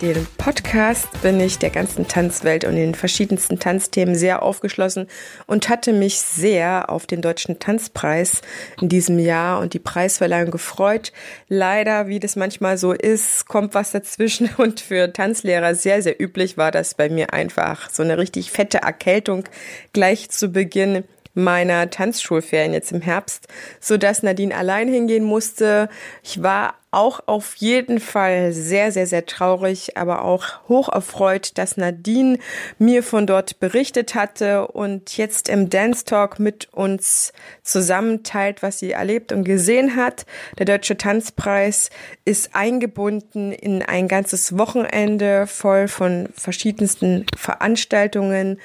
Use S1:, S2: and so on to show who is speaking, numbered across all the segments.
S1: den Podcast bin ich der ganzen Tanzwelt und den verschiedensten Tanzthemen sehr aufgeschlossen und hatte mich sehr auf den Deutschen Tanzpreis in diesem Jahr und die Preisverleihung gefreut. Leider, wie das manchmal so ist, kommt was dazwischen und für Tanzlehrer sehr, sehr üblich war das bei mir einfach so eine richtig fette Erkältung gleich zu Beginn meiner Tanzschulferien jetzt im Herbst, so dass Nadine allein hingehen musste. Ich war auch auf jeden Fall sehr, sehr, sehr traurig, aber auch hoch erfreut, dass Nadine mir von dort berichtet hatte und jetzt im Dance Talk mit uns zusammenteilt, was sie erlebt und gesehen hat. Der Deutsche Tanzpreis ist eingebunden in ein ganzes Wochenende voll von verschiedensten Veranstaltungen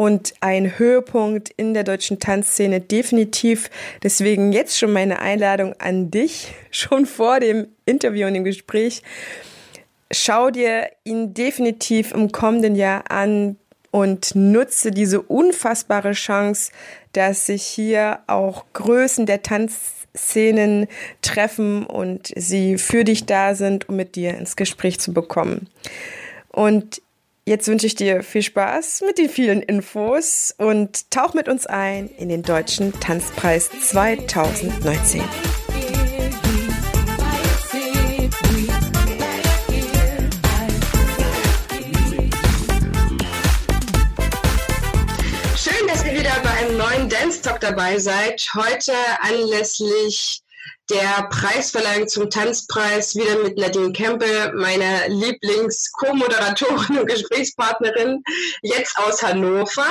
S1: und ein Höhepunkt in der deutschen Tanzszene definitiv. Deswegen jetzt schon meine Einladung an dich, schon vor dem Interview und dem Gespräch. Schau dir ihn definitiv im kommenden Jahr an und nutze diese unfassbare Chance, dass sich hier auch Größen der Tanzszenen treffen und sie für dich da sind, um mit dir ins Gespräch zu bekommen. Und Jetzt wünsche ich dir viel Spaß mit den vielen Infos und tauch mit uns ein in den Deutschen Tanzpreis 2019. dabei seid. Heute anlässlich der Preisverleihung zum Tanzpreis wieder mit Nadine Kempe, meiner Lieblings-Co-Moderatorin und Gesprächspartnerin, jetzt aus Hannover.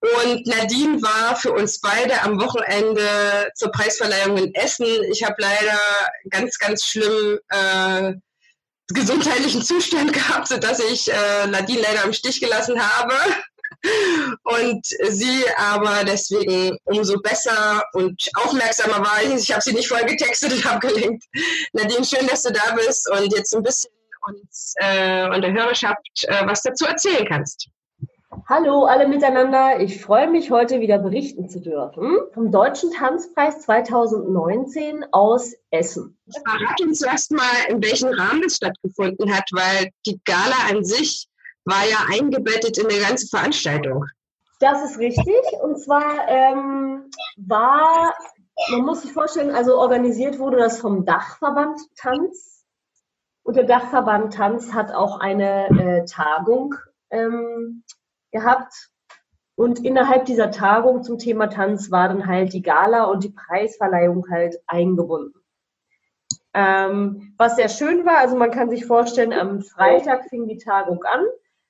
S1: Und Nadine war für uns beide am Wochenende zur Preisverleihung in Essen. Ich habe leider ganz, ganz schlimm äh, gesundheitlichen Zustand gehabt, sodass ich äh, Nadine leider im Stich gelassen habe und sie aber deswegen umso besser und aufmerksamer war. Ich habe sie nicht voll getextet und abgelenkt. Nadine, schön, dass du da bist und jetzt ein bisschen uns äh, und der Hörerschaft äh, was dazu erzählen kannst.
S2: Hallo alle miteinander. Ich freue mich, heute wieder berichten zu dürfen vom Deutschen Tanzpreis 2019 aus Essen.
S1: Verrat uns zuerst mal, in welchem Rahmen es stattgefunden hat, weil die Gala an sich war ja eingebettet in eine ganze Veranstaltung.
S2: Das ist richtig. Und zwar ähm, war, man muss sich vorstellen, also organisiert wurde das vom Dachverband Tanz. Und der Dachverband Tanz hat auch eine äh, Tagung ähm, gehabt. Und innerhalb dieser Tagung zum Thema Tanz war dann halt die Gala und die Preisverleihung halt eingebunden. Ähm, was sehr schön war, also man kann sich vorstellen, am Freitag fing die Tagung an.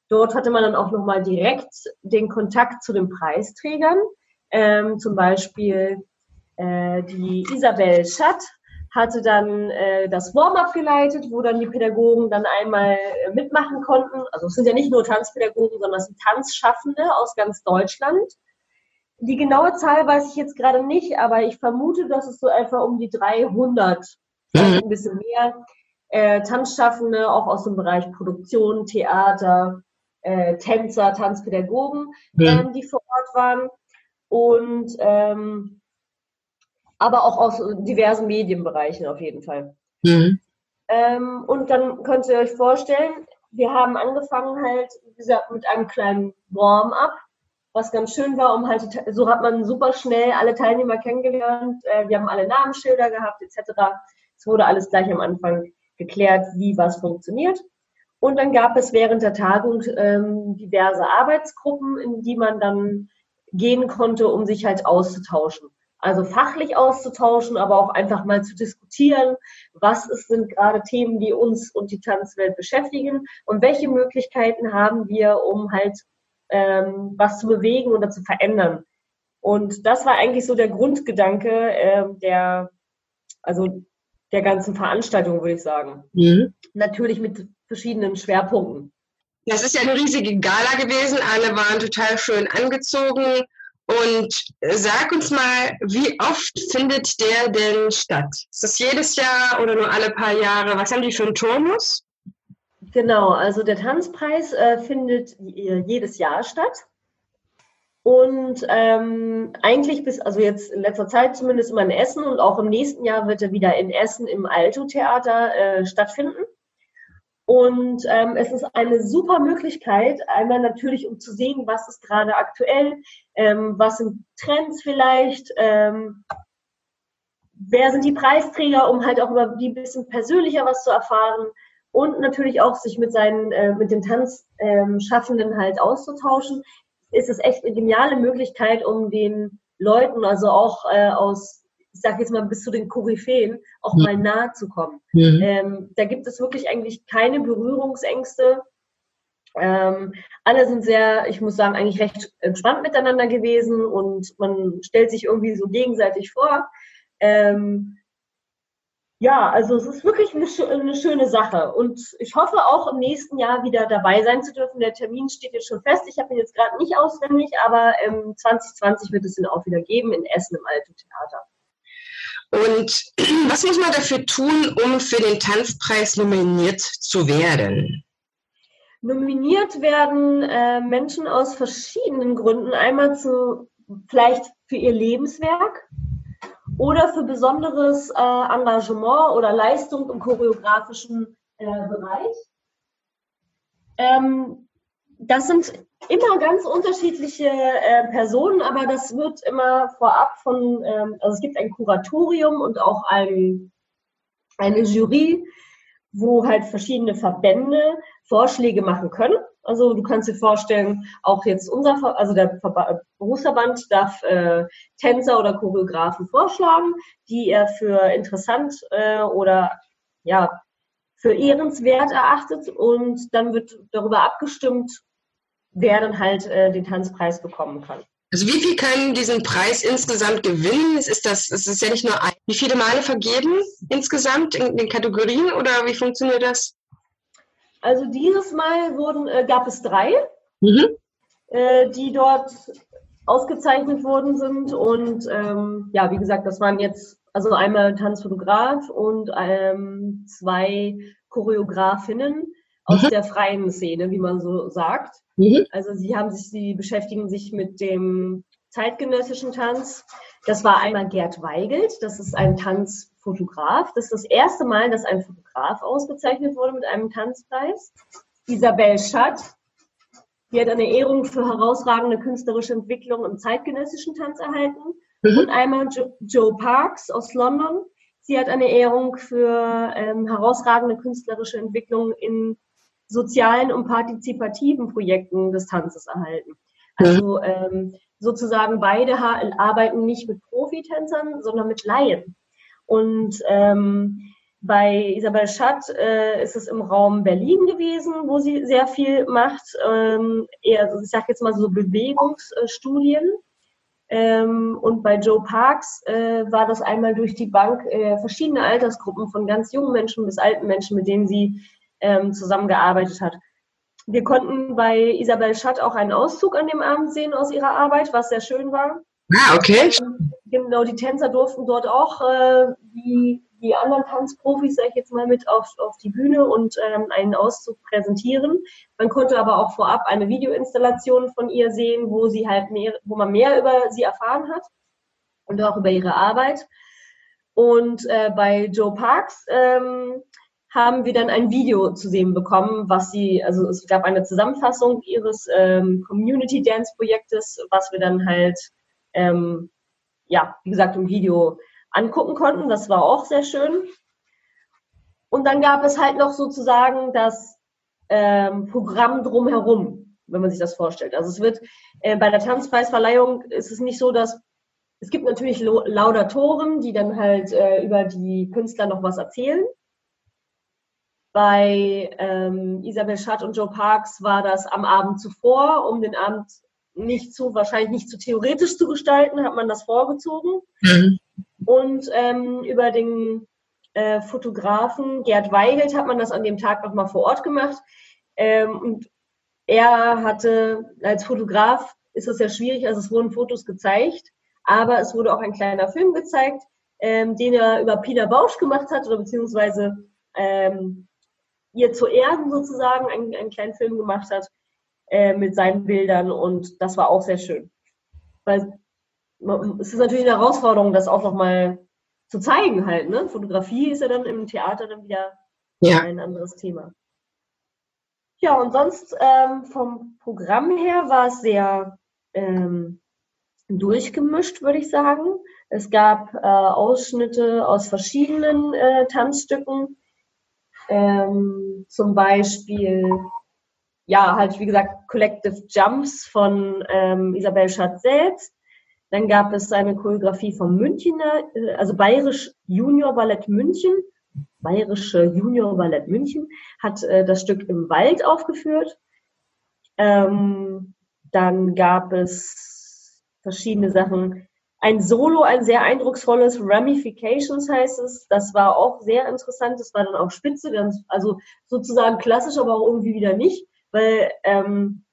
S2: Dort hatte man dann auch nochmal direkt den Kontakt zu den Preisträgern. Ähm, zum Beispiel äh, die Isabel Schatt hatte dann äh, das Warm-up geleitet, wo dann die Pädagogen dann einmal äh, mitmachen konnten. Also es sind ja nicht nur Tanzpädagogen, sondern es sind Tanzschaffende aus ganz Deutschland. Die genaue Zahl weiß ich jetzt gerade nicht, aber ich vermute, dass es so etwa um die 300, mhm. ein bisschen mehr, äh, Tanzschaffende auch aus dem Bereich Produktion, Theater, äh, Tänzer, Tanzpädagogen, ja. ähm, die vor Ort waren und ähm, aber auch aus diversen Medienbereichen auf jeden Fall. Mhm. Ähm, und dann könnt ihr euch vorstellen, wir haben angefangen halt, wie gesagt, mit einem kleinen Warm-up, was ganz schön war, um halt, so hat man super schnell alle Teilnehmer kennengelernt, äh, wir haben alle Namensschilder gehabt, etc. Es wurde alles gleich am Anfang geklärt, wie was funktioniert. Und dann gab es während der Tagung ähm, diverse Arbeitsgruppen, in die man dann gehen konnte, um sich halt auszutauschen. Also fachlich auszutauschen, aber auch einfach mal zu diskutieren, was ist, sind gerade Themen, die uns und die Tanzwelt beschäftigen und welche Möglichkeiten haben wir, um halt ähm, was zu bewegen oder zu verändern. Und das war eigentlich so der Grundgedanke äh, der, also der ganzen Veranstaltung, würde ich sagen. Mhm. Natürlich mit verschiedenen Schwerpunkten.
S3: Das ist ja eine riesige Gala gewesen. Alle waren total schön angezogen. Und sag uns mal, wie oft findet der denn statt? Ist das jedes Jahr oder nur alle paar Jahre? Was haben die für einen Turnus?
S2: Genau, also der Tanzpreis äh, findet jedes Jahr statt. Und ähm, eigentlich bis, also jetzt in letzter Zeit zumindest immer in Essen und auch im nächsten Jahr wird er wieder in Essen im Alto-Theater äh, stattfinden. Und ähm, es ist eine super Möglichkeit, einmal natürlich, um zu sehen, was ist gerade aktuell, ähm, was sind Trends vielleicht, ähm, wer sind die Preisträger, um halt auch über die bisschen persönlicher was zu erfahren und natürlich auch sich mit seinen, äh, mit den Tanzschaffenden ähm, halt auszutauschen, ist es echt eine geniale Möglichkeit, um den Leuten, also auch äh, aus ich sage jetzt mal bis zu den Koryphäen, auch mhm. mal nahe zu kommen. Mhm. Ähm, da gibt es wirklich eigentlich keine Berührungsängste. Ähm, alle sind sehr, ich muss sagen, eigentlich recht entspannt miteinander gewesen und man stellt sich irgendwie so gegenseitig vor. Ähm, ja, also es ist wirklich eine, eine, schöne Sache und ich hoffe auch im nächsten Jahr wieder dabei sein zu dürfen. Der Termin steht jetzt schon fest. Ich habe ihn jetzt gerade nicht auswendig, aber ähm, 2020 wird es ihn auch wieder geben in Essen im Alten Theater.
S3: Und was muss man dafür tun, um für den Tanzpreis nominiert zu werden?
S2: Nominiert werden äh, Menschen aus verschiedenen Gründen. Einmal zu vielleicht für ihr Lebenswerk oder für besonderes äh, Engagement oder Leistung im choreografischen äh, Bereich. Ähm, das sind immer ganz unterschiedliche äh, Personen, aber das wird immer vorab von, ähm, also es gibt ein Kuratorium und auch ein, eine Jury, wo halt verschiedene Verbände Vorschläge machen können. Also du kannst dir vorstellen, auch jetzt unser, also der Ver Berufsverband darf äh, Tänzer oder Choreografen vorschlagen, die er für interessant äh, oder ja für ehrenswert erachtet und dann wird darüber abgestimmt, wer dann halt äh, den Tanzpreis bekommen kann.
S3: Also wie viel können diesen Preis insgesamt gewinnen? Ist das, es ist ja nicht nur ein. Wie viele Male vergeben insgesamt in den Kategorien oder wie funktioniert das?
S2: Also dieses Mal wurden, äh, gab es drei, mhm. äh, die dort ausgezeichnet worden sind. Und ähm, ja, wie gesagt, das waren jetzt also einmal Tanzfotograf und ähm, zwei Choreografinnen aus mhm. der freien Szene, wie man so sagt. Mhm. Also sie haben sich, sie beschäftigen sich mit dem zeitgenössischen Tanz. Das war einmal Gerd Weigelt, das ist ein Tanzfotograf. Das ist das erste Mal, dass ein Fotograf ausgezeichnet wurde mit einem Tanzpreis. Isabel Schatt, die hat eine Ehrung für herausragende künstlerische Entwicklung im zeitgenössischen Tanz erhalten. Mhm. Und einmal jo Joe Parks aus London. Sie hat eine Ehrung für ähm, herausragende künstlerische Entwicklung in sozialen und partizipativen Projekten des Tanzes erhalten. Also ähm, sozusagen beide arbeiten nicht mit Profitänzern, sondern mit Laien. Und ähm, bei Isabel Schatt äh, ist es im Raum Berlin gewesen, wo sie sehr viel macht. Ähm, eher, ich sage jetzt mal so Bewegungsstudien. Ähm, und bei Joe Parks äh, war das einmal durch die Bank äh, verschiedene Altersgruppen von ganz jungen Menschen bis alten Menschen, mit denen sie ähm, zusammengearbeitet hat. Wir konnten bei Isabel Schatt auch einen Auszug an dem Abend sehen aus ihrer Arbeit, was sehr schön war.
S3: Ah, okay.
S2: Ähm, genau, die Tänzer durften dort auch äh, wie die anderen Tanzprofis, sage ich jetzt mal, mit auf, auf die Bühne und ähm, einen Auszug präsentieren. Man konnte aber auch vorab eine Videoinstallation von ihr sehen, wo sie halt mehr, wo man mehr über sie erfahren hat und auch über ihre Arbeit. Und äh, bei Joe Parks ähm, haben wir dann ein Video zu sehen bekommen, was sie, also es gab eine Zusammenfassung ihres ähm, Community Dance Projektes, was wir dann halt, ähm, ja, wie gesagt, im Video angucken konnten. Das war auch sehr schön. Und dann gab es halt noch sozusagen das ähm, Programm drumherum, wenn man sich das vorstellt. Also es wird äh, bei der Tanzpreisverleihung ist es nicht so, dass es gibt natürlich Laudatoren, die dann halt äh, über die Künstler noch was erzählen. Bei ähm, Isabel Schatt und Joe Parks war das am Abend zuvor, um den Abend nicht zu, wahrscheinlich nicht zu theoretisch zu gestalten, hat man das vorgezogen. Mhm. Und ähm, über den äh, Fotografen Gerd Weigelt hat man das an dem Tag nochmal vor Ort gemacht. Ähm, und er hatte als Fotograf ist das ja schwierig, also es wurden Fotos gezeigt, aber es wurde auch ein kleiner Film gezeigt, ähm, den er über Pina Bausch gemacht hat oder beziehungsweise ähm, ihr zu Ehren sozusagen einen, einen kleinen Film gemacht hat äh, mit seinen Bildern und das war auch sehr schön. Weil es ist natürlich eine Herausforderung, das auch nochmal zu zeigen halt. Ne? Fotografie ist ja dann im Theater dann wieder ja. ein anderes Thema. Ja, und sonst ähm, vom Programm her war es sehr ähm, durchgemischt, würde ich sagen. Es gab äh, Ausschnitte aus verschiedenen äh, Tanzstücken. Ähm, zum Beispiel, ja, halt wie gesagt, Collective Jumps von ähm, Isabel Schatz selbst. Dann gab es eine Choreografie vom Münchner, äh, also Bayerisch Junior Ballett München. Bayerische Junior Ballett München hat äh, das Stück im Wald aufgeführt. Ähm, dann gab es verschiedene Sachen. Ein Solo, ein sehr eindrucksvolles Ramifications heißt es. Das war auch sehr interessant. Das war dann auch spitze, ganz, also sozusagen klassisch, aber auch irgendwie wieder nicht, weil ähm,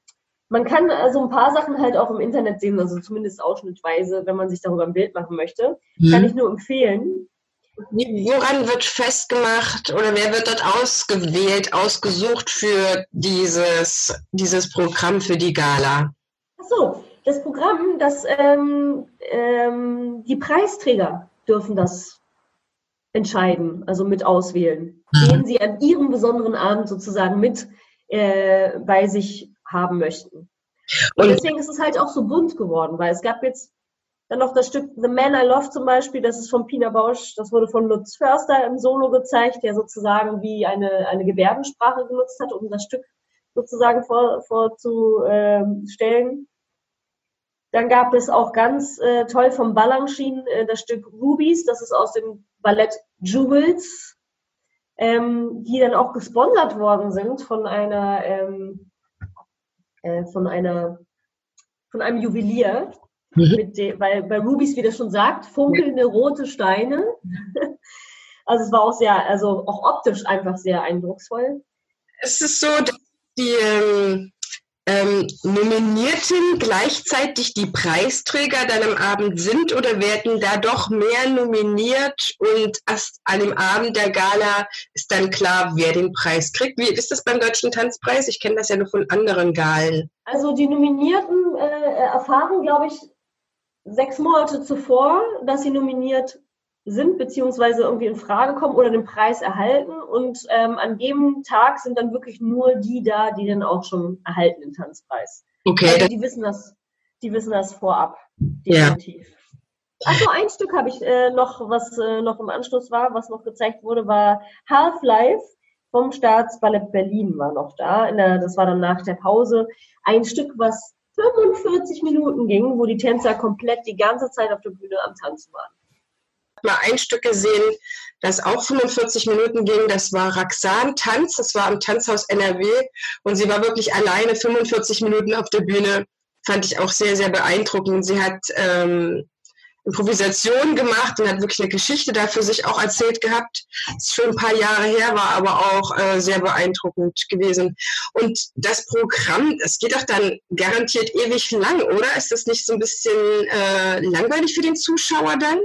S2: man kann also ein paar Sachen halt auch im Internet sehen, also zumindest ausschnittweise, wenn man sich darüber ein Bild machen möchte. Mhm. Kann ich nur empfehlen.
S3: Woran wird festgemacht oder wer wird dort ausgewählt, ausgesucht für dieses, dieses Programm für die Gala?
S2: Ach so, das Programm, das ähm, ähm, die Preisträger dürfen das entscheiden, also mit auswählen, mhm. den sie an ihrem besonderen Abend sozusagen mit äh, bei sich haben möchten. Und, Und deswegen ist es halt auch so bunt geworden, weil es gab jetzt dann noch das Stück The Man I Love zum Beispiel, das ist von Pina Bausch, das wurde von Lutz Förster im Solo gezeigt, der sozusagen wie eine, eine Gebärdensprache genutzt hat, um das Stück sozusagen vorzustellen. Vor dann gab es auch ganz äh, toll vom Balanchine äh, das Stück Rubies, das ist aus dem Ballett Jewels, ähm, die dann auch gesponsert worden sind von einer, ähm, äh, von einer, von einem Juwelier. Mhm. Dem, weil bei Rubies, wie das schon sagt, funkelnde rote Steine. Also es war auch sehr, also auch optisch einfach sehr eindrucksvoll.
S3: Es ist so, dass die ähm, Nominierten gleichzeitig die Preisträger dann am Abend sind oder werden da doch mehr nominiert und erst an dem Abend der Gala ist dann klar, wer den Preis kriegt? Wie ist das beim Deutschen Tanzpreis? Ich kenne das ja nur von anderen Galen.
S2: Also die Nominierten äh, erfahren, glaube ich, sechs Monate zuvor, dass sie nominiert sind, beziehungsweise irgendwie in Frage kommen oder den Preis erhalten. Und ähm, an dem Tag sind dann wirklich nur die da, die dann auch schon erhalten den Tanzpreis. Okay. Also die wissen das, die wissen das vorab, definitiv. Ja. Achso, ein Stück habe ich äh, noch, was äh, noch im Anschluss war, was noch gezeigt wurde, war Half-Life vom Staatsballett Berlin war noch da. Der, das war dann nach der Pause. Ein Stück, was 45 Minuten ging, wo die Tänzer komplett die ganze Zeit auf der Bühne am Tanzen waren.
S3: Mal ein Stück gesehen, das auch 45 Minuten ging. Das war Raxan Tanz. Das war am Tanzhaus NRW. Und sie war wirklich alleine 45 Minuten auf der Bühne. Fand ich auch sehr, sehr beeindruckend. Sie hat ähm, Improvisation gemacht und hat wirklich eine Geschichte da für sich auch erzählt gehabt. Das ist schon ein paar Jahre her, war aber auch äh, sehr beeindruckend gewesen. Und das Programm, das geht doch dann garantiert ewig lang, oder? Ist das nicht so ein bisschen äh, langweilig für den Zuschauer dann?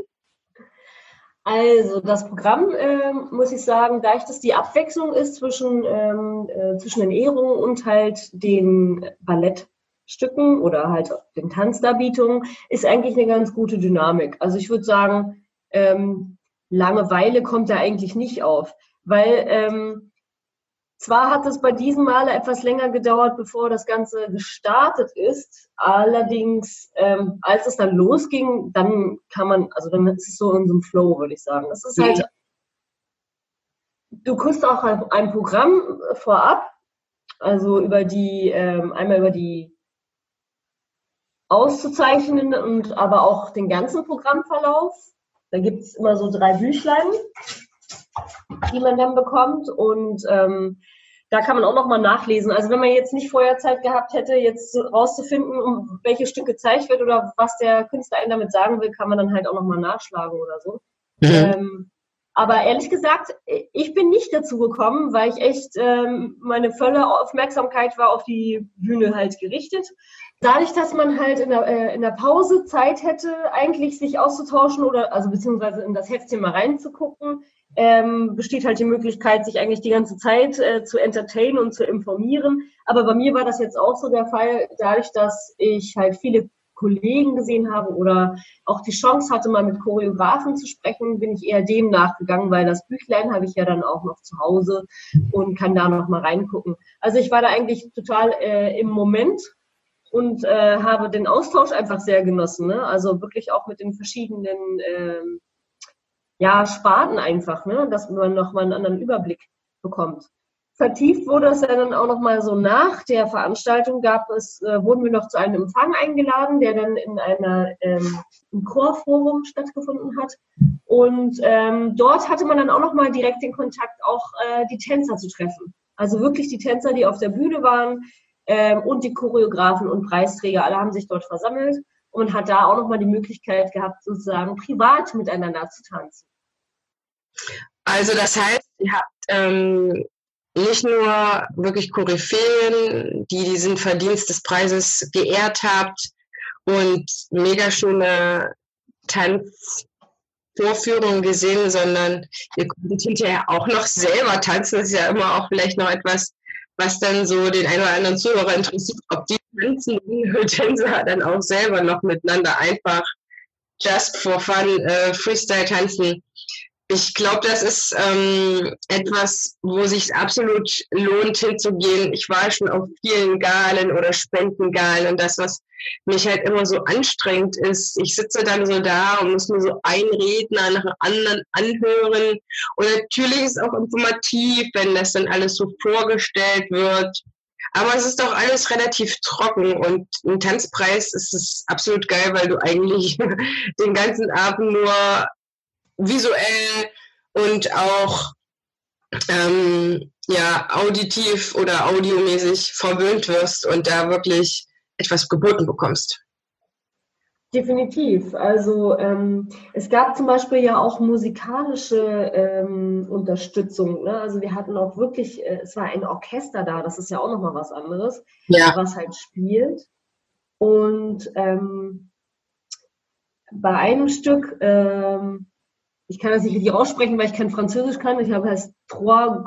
S2: Also das Programm, äh, muss ich sagen, da ich das die Abwechslung ist zwischen, ähm, äh, zwischen den Ehrungen und halt den Ballett Stücken oder halt den Tanzdarbietungen ist eigentlich eine ganz gute Dynamik. Also ich würde sagen, ähm, Langeweile kommt da eigentlich nicht auf, weil ähm, zwar hat es bei diesem Male etwas länger gedauert, bevor das Ganze gestartet ist. Allerdings, ähm, als es dann losging, dann kann man, also dann ist es so in so einem Flow, würde ich sagen. Das ist halt, du kriegst auch ein, Programm vorab, also über die, ähm, einmal über die auszuzeichnen und aber auch den ganzen Programmverlauf. Da gibt es immer so drei Büchlein, die man dann bekommt und ähm, da kann man auch nochmal nachlesen. Also wenn man jetzt nicht vorher Zeit gehabt hätte, jetzt rauszufinden, um welche Stück gezeigt wird oder was der Künstler einen damit sagen will, kann man dann halt auch nochmal nachschlagen oder so. Mhm. Ähm, Aber ehrlich gesagt, ich bin nicht dazu gekommen, weil ich echt ähm, meine volle Aufmerksamkeit war auf die Bühne halt gerichtet. Dadurch, dass man halt in der, äh, in der Pause Zeit hätte, eigentlich sich auszutauschen oder also beziehungsweise in das Heftchen mal reinzugucken, ähm, besteht halt die Möglichkeit, sich eigentlich die ganze Zeit äh, zu entertainen und zu informieren. Aber bei mir war das jetzt auch so der Fall, dadurch, dass ich halt viele Kollegen gesehen habe oder auch die Chance hatte, mal mit Choreografen zu sprechen, bin ich eher dem nachgegangen, weil das Büchlein habe ich ja dann auch noch zu Hause und kann da noch mal reingucken. Also ich war da eigentlich total äh, im Moment und äh, habe den Austausch einfach sehr genossen. Ne? Also wirklich auch mit den verschiedenen äh, ja, Sparten einfach, ne? dass man noch mal einen anderen Überblick bekommt. Vertieft wurde es dann auch noch mal so nach der Veranstaltung gab es, äh, wurden wir noch zu einem Empfang eingeladen, der dann in einer ähm, im Chorforum stattgefunden hat. Und ähm, dort hatte man dann auch noch mal direkt den Kontakt, auch äh, die Tänzer zu treffen. Also wirklich die Tänzer, die auf der Bühne waren ähm, und die Choreografen und Preisträger, alle haben sich dort versammelt und hat da auch noch mal die Möglichkeit gehabt, sozusagen privat miteinander zu tanzen.
S3: Also das heißt, ihr habt ähm, nicht nur wirklich Koryphäen, die diesen Verdienst des Preises geehrt habt und mega schöne Tanzvorführungen gesehen, sondern ihr konntet hinterher auch noch selber tanzen. Das ist ja immer auch vielleicht noch etwas, was dann so den einen oder anderen Zuhörer interessiert, ob die tanzenden Tänzer dann auch selber noch miteinander einfach just for fun äh, Freestyle tanzen ich glaube, das ist ähm, etwas, wo sich absolut lohnt hinzugehen. Ich war schon auf vielen Galen oder Spendengalen und das, was mich halt immer so anstrengend ist, ich sitze dann so da und muss mir so einen Redner nach dem anderen anhören. Und natürlich ist es auch informativ, wenn das dann alles so vorgestellt wird. Aber es ist doch alles relativ trocken und ein Tanzpreis ist es absolut geil, weil du eigentlich den ganzen Abend nur visuell und auch ähm, ja, auditiv oder audiomäßig verwöhnt wirst und da wirklich etwas geboten bekommst.
S2: Definitiv. Also ähm, es gab zum Beispiel ja auch musikalische ähm, Unterstützung. Ne? Also wir hatten auch wirklich, äh, es war ein Orchester da, das ist ja auch nochmal was anderes, ja. was halt spielt. Und ähm, bei einem Stück ähm, ich kann das nicht richtig aussprechen, weil ich kein Französisch kann. Ich habe heißt Trois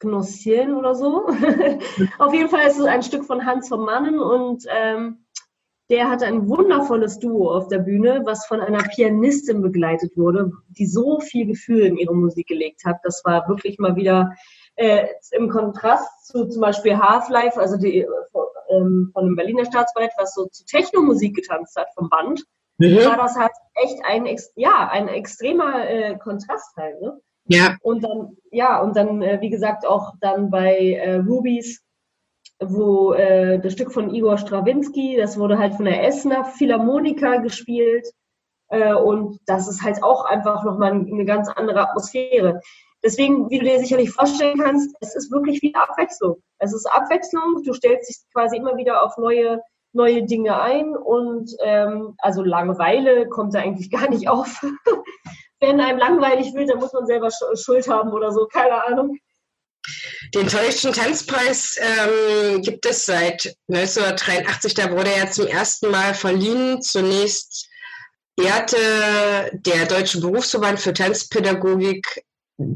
S2: Gnossiens oder so. Auf jeden Fall ist es ein Stück von Hans von Mannen und ähm, der hatte ein wundervolles Duo auf der Bühne, was von einer Pianistin begleitet wurde, die so viel Gefühl in ihre Musik gelegt hat. Das war wirklich mal wieder äh, im Kontrast zu zum Beispiel Half-Life, also die, äh, ähm, von dem Berliner Staatsballett, was so zu Techno-Musik getanzt hat vom Band mhm. war das halt echt ein, ja, ein extremer äh, Kontrast halt. Ne? Ja. Und dann, ja, und dann, äh, wie gesagt, auch dann bei äh, Rubies, wo äh, das Stück von Igor Strawinski, das wurde halt von der Essener Philharmoniker gespielt. Äh, und das ist halt auch einfach nochmal eine ganz andere Atmosphäre. Deswegen, wie du dir sicherlich vorstellen kannst, es ist wirklich wie Abwechslung. Es ist Abwechslung. Du stellst dich quasi immer wieder auf neue neue Dinge ein und ähm, also Langeweile kommt da eigentlich gar nicht auf. Wenn einem langweilig wird, dann muss man selber Schuld haben oder so, keine Ahnung.
S3: Den Deutschen Tanzpreis ähm, gibt es seit 1983. Da wurde er zum ersten Mal verliehen. Zunächst ehrte der Deutsche Berufsverband für Tanzpädagogik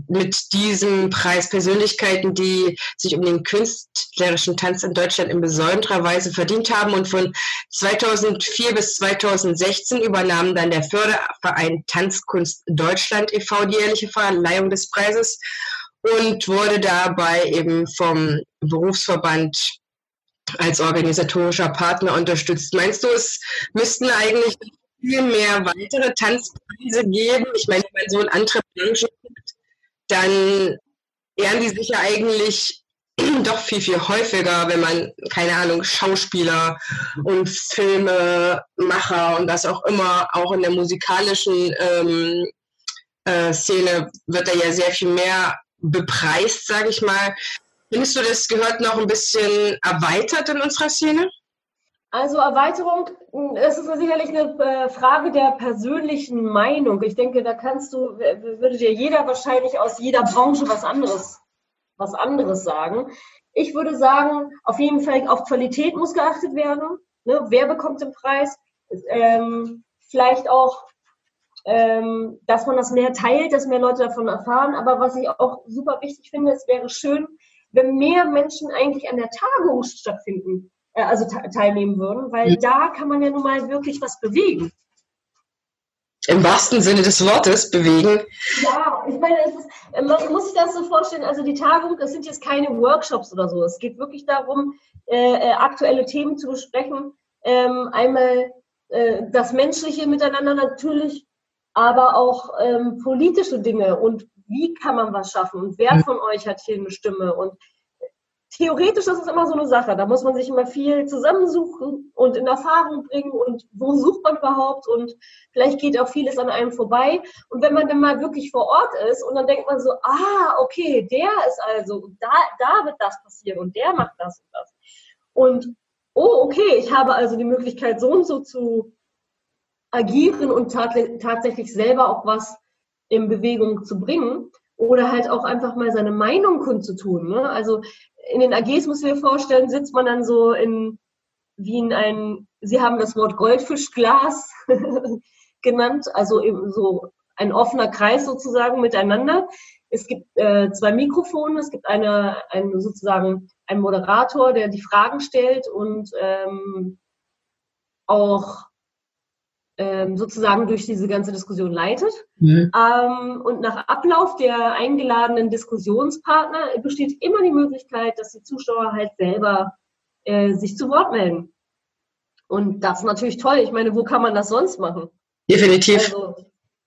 S3: mit diesem Preis Persönlichkeiten, die sich um den künstlerischen Tanz in Deutschland in besonderer Weise verdient haben. Und von 2004 bis 2016 übernahm dann der Förderverein Tanzkunst Deutschland e.V. die jährliche Verleihung des Preises und wurde dabei eben vom Berufsverband als organisatorischer Partner unterstützt. Meinst du, es müssten eigentlich viel mehr weitere Tanzpreise geben? Ich meine, wenn so ein andere Branchen guckt, dann ehren die sich ja eigentlich doch viel, viel häufiger, wenn man, keine Ahnung, Schauspieler und Filmemacher und das auch immer, auch in der musikalischen ähm, äh, Szene wird da ja sehr viel mehr bepreist, sage ich mal. Findest du, das gehört noch ein bisschen erweitert in unserer Szene?
S2: Also Erweiterung, das ist sicherlich eine äh, Frage der persönlichen Meinung. Ich denke, da kannst du, würde dir jeder wahrscheinlich aus jeder Branche was anderes, was anderes sagen. Ich würde sagen, auf jeden Fall auf Qualität muss geachtet werden. Ne? Wer bekommt den Preis? Ähm, vielleicht auch, ähm, dass man das mehr teilt, dass mehr Leute davon erfahren. Aber was ich auch super wichtig finde, es wäre schön, wenn mehr Menschen eigentlich an der Tagung stattfinden äh, also teilnehmen würden, weil mhm. da kann man ja nun mal wirklich was bewegen.
S3: Im wahrsten Sinne des Wortes bewegen.
S2: Ja, ich meine, es ist, man muss sich das so vorstellen, also die Tagung, das sind jetzt keine Workshops oder so. Es geht wirklich darum, äh, äh, aktuelle Themen zu besprechen. Ähm, einmal äh, das Menschliche miteinander natürlich, aber auch ähm, politische Dinge und wie kann man was schaffen und wer mhm. von euch hat hier eine Stimme und theoretisch ist es immer so eine Sache. Da muss man sich immer viel zusammensuchen und in Erfahrung bringen und wo sucht man überhaupt und vielleicht geht auch vieles an einem vorbei. Und wenn man dann mal wirklich vor Ort ist und dann denkt man so, ah, okay, der ist also, da, da wird das passieren und der macht das und das. Und, oh, okay, ich habe also die Möglichkeit, so und so zu agieren und tatsächlich selber auch was in Bewegung zu bringen oder halt auch einfach mal seine Meinung kundzutun. Ne? Also in den AGs muss ich mir vorstellen, sitzt man dann so in, wie in ein, Sie haben das Wort Goldfischglas genannt, also eben so ein offener Kreis sozusagen miteinander. Es gibt äh, zwei Mikrofone, es gibt eine, eine sozusagen einen Moderator, der die Fragen stellt und ähm, auch ähm, sozusagen durch diese ganze Diskussion leitet. Mhm. Ähm, und nach Ablauf der eingeladenen Diskussionspartner besteht immer die Möglichkeit, dass die Zuschauer halt selber äh, sich zu Wort melden. Und das ist natürlich toll. Ich meine, wo kann man das sonst machen?
S3: Definitiv. Also,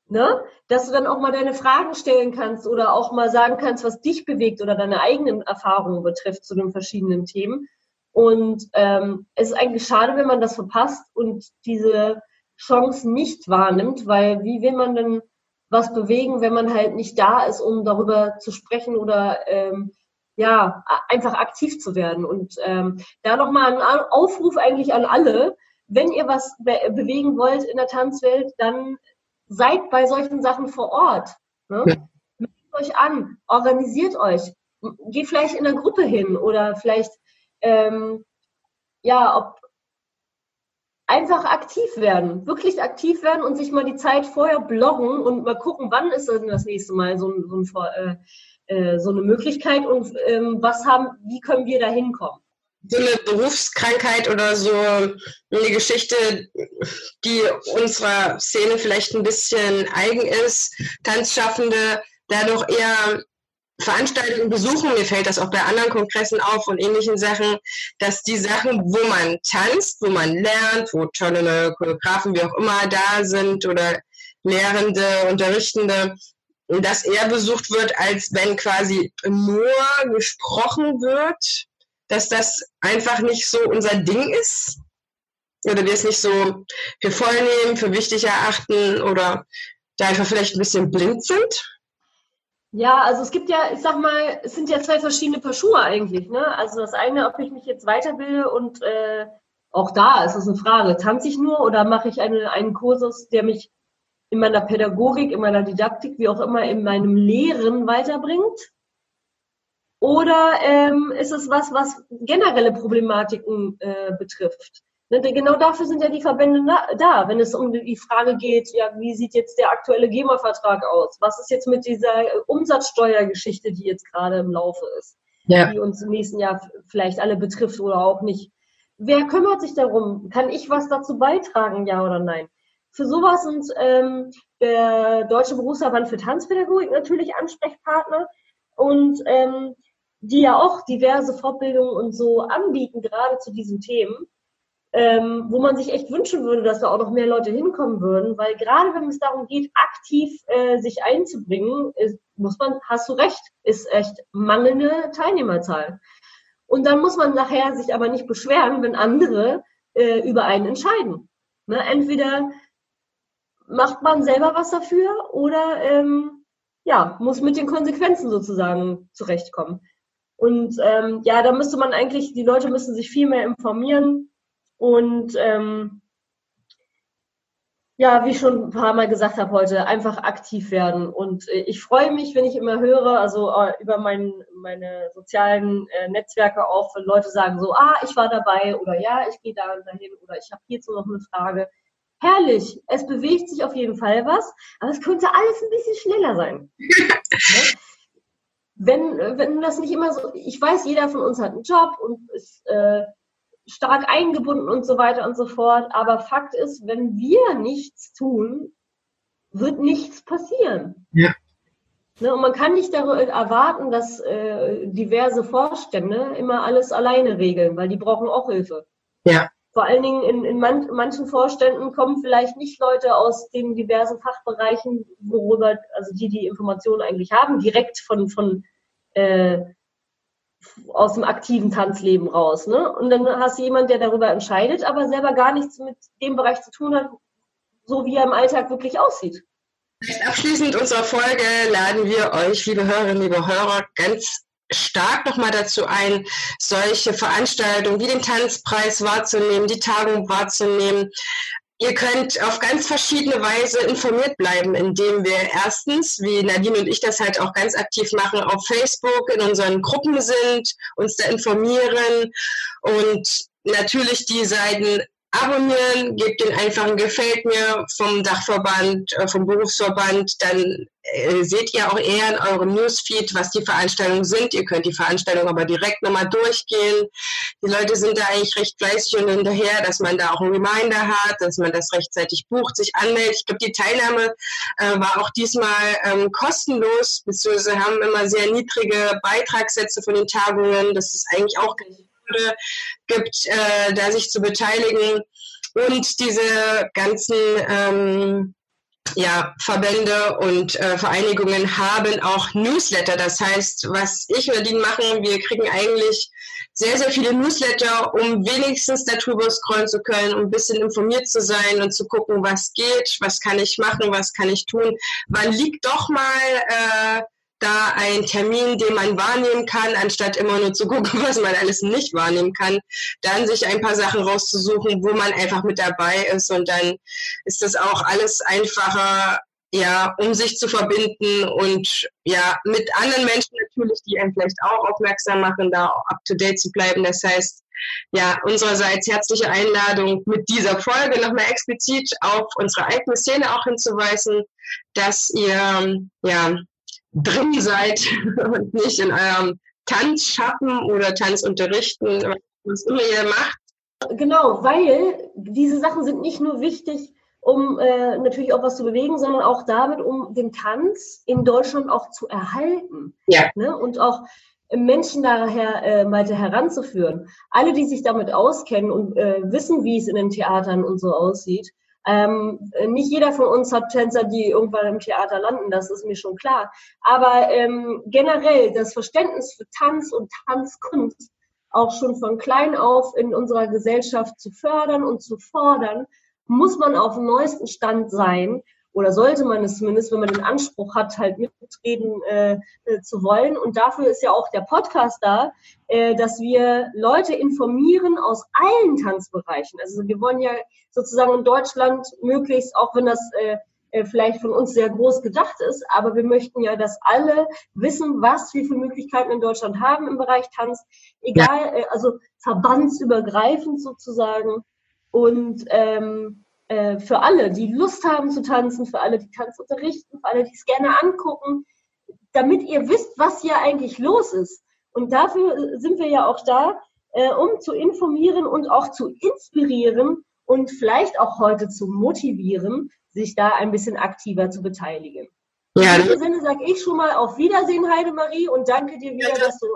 S2: ne? Dass du dann auch mal deine Fragen stellen kannst oder auch mal sagen kannst, was dich bewegt oder deine eigenen Erfahrungen betrifft zu den verschiedenen Themen. Und ähm, es ist eigentlich schade, wenn man das verpasst und diese Chance nicht wahrnimmt, weil wie will man denn was bewegen, wenn man halt nicht da ist, um darüber zu sprechen oder ähm, ja, einfach aktiv zu werden. Und ähm, da nochmal ein Aufruf eigentlich an alle, wenn ihr was be bewegen wollt in der Tanzwelt, dann seid bei solchen Sachen vor Ort. Ne? Ja. Meldet euch an, organisiert euch, geht vielleicht in einer Gruppe hin oder vielleicht ähm, ja, ob einfach aktiv werden, wirklich aktiv werden und sich mal die Zeit vorher bloggen und mal gucken, wann ist denn das nächste Mal so, so, ein, äh, äh, so eine Möglichkeit und ähm, was haben, wie können wir da hinkommen?
S3: So eine Berufskrankheit oder so eine Geschichte, die unserer Szene vielleicht ein bisschen eigen ist, Tanzschaffende dadurch eher Veranstaltungen besuchen, mir fällt das auch bei anderen Kongressen auf und ähnlichen Sachen, dass die Sachen, wo man tanzt, wo man lernt, wo tolle Choreografen, wie auch immer da sind oder Lehrende, Unterrichtende, dass eher besucht wird, als wenn quasi nur gesprochen wird, dass das einfach nicht so unser Ding ist oder wir es nicht so für voll nehmen, für wichtig erachten oder da einfach vielleicht ein bisschen blind sind.
S2: Ja, also es gibt ja, ich sag mal, es sind ja zwei verschiedene Paar Schuhe eigentlich. Ne? Also das eine, ob ich mich jetzt weiterbilde und äh, auch da ist es eine Frage, tanze ich nur oder mache ich eine, einen Kursus, der mich in meiner Pädagogik, in meiner Didaktik, wie auch immer, in meinem Lehren weiterbringt? Oder ähm, ist es was, was generelle Problematiken äh, betrifft? Ne, genau dafür sind ja die Verbände da, wenn es um die Frage geht, ja, wie sieht jetzt der aktuelle GEMA-Vertrag aus? Was ist jetzt mit dieser äh, Umsatzsteuergeschichte, die jetzt gerade im Laufe ist, ja. die uns im nächsten Jahr vielleicht alle betrifft oder auch nicht? Wer kümmert sich darum? Kann ich was dazu beitragen, ja oder nein? Für sowas sind ähm, der Deutsche Berufsverband für Tanzpädagogik natürlich Ansprechpartner und ähm, die ja auch diverse Fortbildungen und so anbieten, gerade zu diesen Themen ähm, wo man sich echt wünschen würde, dass da auch noch mehr Leute hinkommen würden, weil gerade wenn es darum geht, aktiv äh, sich einzubringen, ist, muss man, hast du recht, ist echt mangelnde Teilnehmerzahl. Und dann muss man nachher sich aber nicht beschweren, wenn andere äh, über einen entscheiden. Ne? Entweder macht man selber was dafür oder ähm, ja, muss mit den Konsequenzen sozusagen zurechtkommen. Und ähm, ja, da müsste man eigentlich, die Leute müssen sich viel mehr informieren, Und ähm, ja, wie ich schon ein paar Mal gesagt habe heute, einfach aktiv werden. Und äh, ich freue mich, wenn ich immer höre, also äh, über mein, meine sozialen äh, Netzwerke auch, wenn Leute sagen so, ah, ich war dabei oder ja, ich gehe da und dahin oder ich habe hierzu noch eine Frage. Herrlich, es bewegt sich auf jeden Fall was, aber es könnte alles ein bisschen schneller sein. Ne? wenn, wenn das nicht immer so, ich weiß, jeder von uns hat einen Job und ist äh, stark eingebunden und so weiter und so fort. Aber Fakt ist, wenn wir nichts tun, wird nichts passieren. Ja. Ne, und man kann nicht erwarten, dass äh, diverse Vorstände immer alles alleine regeln, weil die brauchen auch Hilfe. Ja. Vor allen Dingen in, in man, manchen Vorständen kommen vielleicht nicht Leute aus den diversen Fachbereichen, worüber, also die die Informationen eigentlich haben, direkt von, von äh, aus dem aktiven Tanzleben raus. Ne? Und dann hast du jemanden, der darüber entscheidet, aber selber gar nichts mit dem Bereich zu tun hat, so wie er im Alltag wirklich aussieht.
S3: Abschließend unserer Folge laden wir euch, liebe Hörerinnen, liebe Hörer, ganz stark nochmal dazu ein, solche Veranstaltungen wie den Tanzpreis wahrzunehmen, die Tagung wahrzunehmen, Ihr könnt auf ganz verschiedene Weise informiert bleiben, indem wir erstens, wie Nadine und ich das halt auch ganz aktiv machen, auf Facebook in unseren Gruppen sind, uns da informieren und natürlich die Seiten abonnieren, gebt den einfach ein Gefällt mir vom Dachverband, äh, vom Berufsverband, dann äh, seht ihr auch eher in eurem Newsfeed, was die Veranstaltungen sind. Ihr könnt die Veranstaltung aber direkt nochmal durchgehen. Die Leute sind da eigentlich recht fleißig und hinterher, dass man da auch einen Reminder hat, dass man das rechtzeitig bucht, sich anmeldet. Ich glaube, die Teilnahme äh, war auch diesmal ähm, kostenlos, beziehungsweise haben immer sehr niedrige Beitragssätze von den Tagungen. Das ist eigentlich auch Hürde gibt, äh, da sich zu beteiligen. Und diese ganzen ähm, ja, Verbände und äh, Vereinigungen haben auch Newsletter. Das heißt, was ich oder die machen, wir kriegen eigentlich sehr, sehr viele Newsletter, um wenigstens darüber scrollen zu können, um ein bisschen informiert zu sein und zu gucken, was geht, was kann ich machen, was kann ich tun. Wann liegt doch mal äh, da ein Termin, den man wahrnehmen kann, anstatt immer nur zu gucken, was man alles nicht wahrnehmen kann, dann sich ein paar Sachen rauszusuchen, wo man einfach mit dabei ist und dann ist das auch alles einfacher, ja, um sich zu verbinden und ja, mit anderen Menschen natürlich, die einen vielleicht auch aufmerksam machen, da up to date zu bleiben. Das heißt, ja, unsererseits herzliche Einladung mit dieser Folge nochmal explizit auf unsere eigene Szene auch hinzuweisen, dass ihr ja drin seid und nicht in eurem Tanzschatten oder Tanzunterrichten, was immer ihr macht.
S2: Genau, weil diese Sachen sind nicht nur wichtig, um äh, natürlich auch was zu bewegen, sondern auch damit, um den Tanz in Deutschland auch zu erhalten. Ja. Ne? Und auch Menschen daher äh, weiter heranzuführen. Alle, die sich damit auskennen und äh, wissen, wie es in den Theatern und so aussieht, ähm, nicht jeder von uns hat Tänzer, die irgendwann im Theater landen, das ist mir schon klar. Aber ähm, generell das Verständnis für Tanz und Tanzkunst auch schon von klein auf in unserer Gesellschaft zu fördern und zu fordern, muss man auf dem neuesten Stand sein oder sollte man es zumindest, wenn man den Anspruch hat, halt mitreden äh, äh, zu wollen. Und dafür ist ja auch der Podcast da, äh, dass wir Leute informieren aus allen Tanzbereichen. Also wir wollen ja sozusagen in Deutschland möglichst, auch wenn das äh, äh, vielleicht von uns sehr groß gedacht ist, aber wir möchten ja, dass alle wissen, was wir für Möglichkeiten in Deutschland haben im Bereich Tanz, egal, äh, also verbandsübergreifend sozusagen. Und ähm, äh, für alle, die Lust haben zu tanzen, für alle, die Tanz unterrichten, für alle, die es gerne angucken, damit ihr wisst, was hier eigentlich los ist. Und dafür sind wir ja auch da, äh, um zu informieren und auch zu inspirieren und vielleicht auch heute zu motivieren, sich da ein bisschen aktiver zu beteiligen. Ja. In diesem Sinne sage ich schon mal auf Wiedersehen, Heidemarie, und danke dir wieder, dass du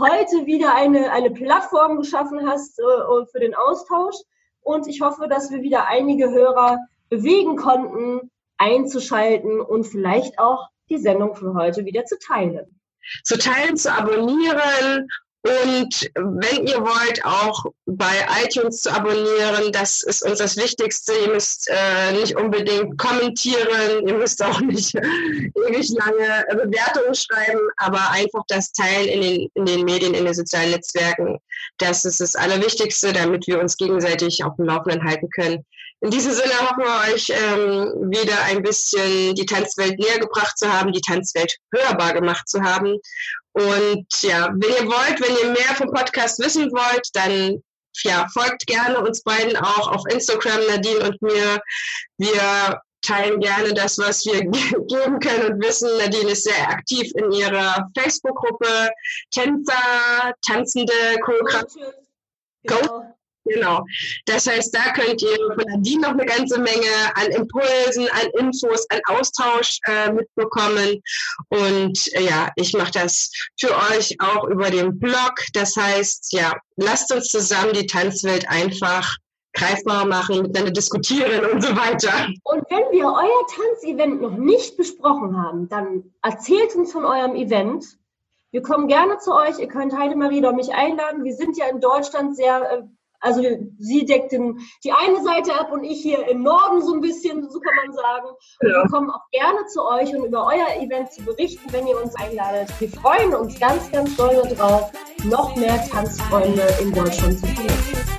S2: heute wieder eine, eine Plattform geschaffen hast äh, für den Austausch. Und ich hoffe, dass wir wieder einige Hörer bewegen konnten, einzuschalten und vielleicht auch die Sendung für heute wieder zu teilen.
S3: Zu teilen, zu abonnieren Und wenn ihr wollt, auch bei iTunes zu abonnieren, das ist uns das Wichtigste. Ihr müsst äh, nicht unbedingt kommentieren, ihr müsst auch nicht ewig lange Bewertungen schreiben, aber einfach das Teilen in den, in den Medien, in den sozialen Netzwerken. Das ist das Allerwichtigste, damit wir uns gegenseitig auf dem Laufenden halten können. In diesem Sinne hoffen wir euch ähm, wieder ein bisschen die Tanzwelt näher gebracht zu haben, die Tanzwelt hörbar gemacht zu haben und ja, wenn ihr wollt, wenn ihr mehr vom Podcast wissen wollt, dann ja, folgt gerne uns beiden auch auf Instagram, Nadine und mir. Wir teilen gerne das, was wir geben können und wissen. Nadine ist sehr aktiv in ihrer Facebook-Gruppe Tänzer, Tanzende, Choreografie. Genau. Genau. Das heißt, da könnt ihr von Nadine noch eine ganze Menge an Impulsen, an Infos, an Austausch äh, mitbekommen. Und äh, ja, ich mache das für euch auch über den Blog. Das heißt, ja, lasst uns zusammen die Tanzwelt einfach greifbar machen, miteinander diskutieren und so weiter.
S2: Und wenn wir euer Tanzevent noch nicht besprochen haben, dann erzählt uns von eurem Event. Wir kommen gerne zu euch. Ihr könnt Heidemarie oder mich einladen. Wir sind ja in Deutschland sehr äh, also sie deckt den, die eine Seite ab und ich hier im Norden so ein bisschen, so kann man sagen. Und ja. wir kommen auch gerne zu euch und über euer Event zu berichten, wenn ihr uns einladet. Wir freuen uns ganz, ganz doll darauf, noch mehr Tanzfreunde in Deutschland zu finden.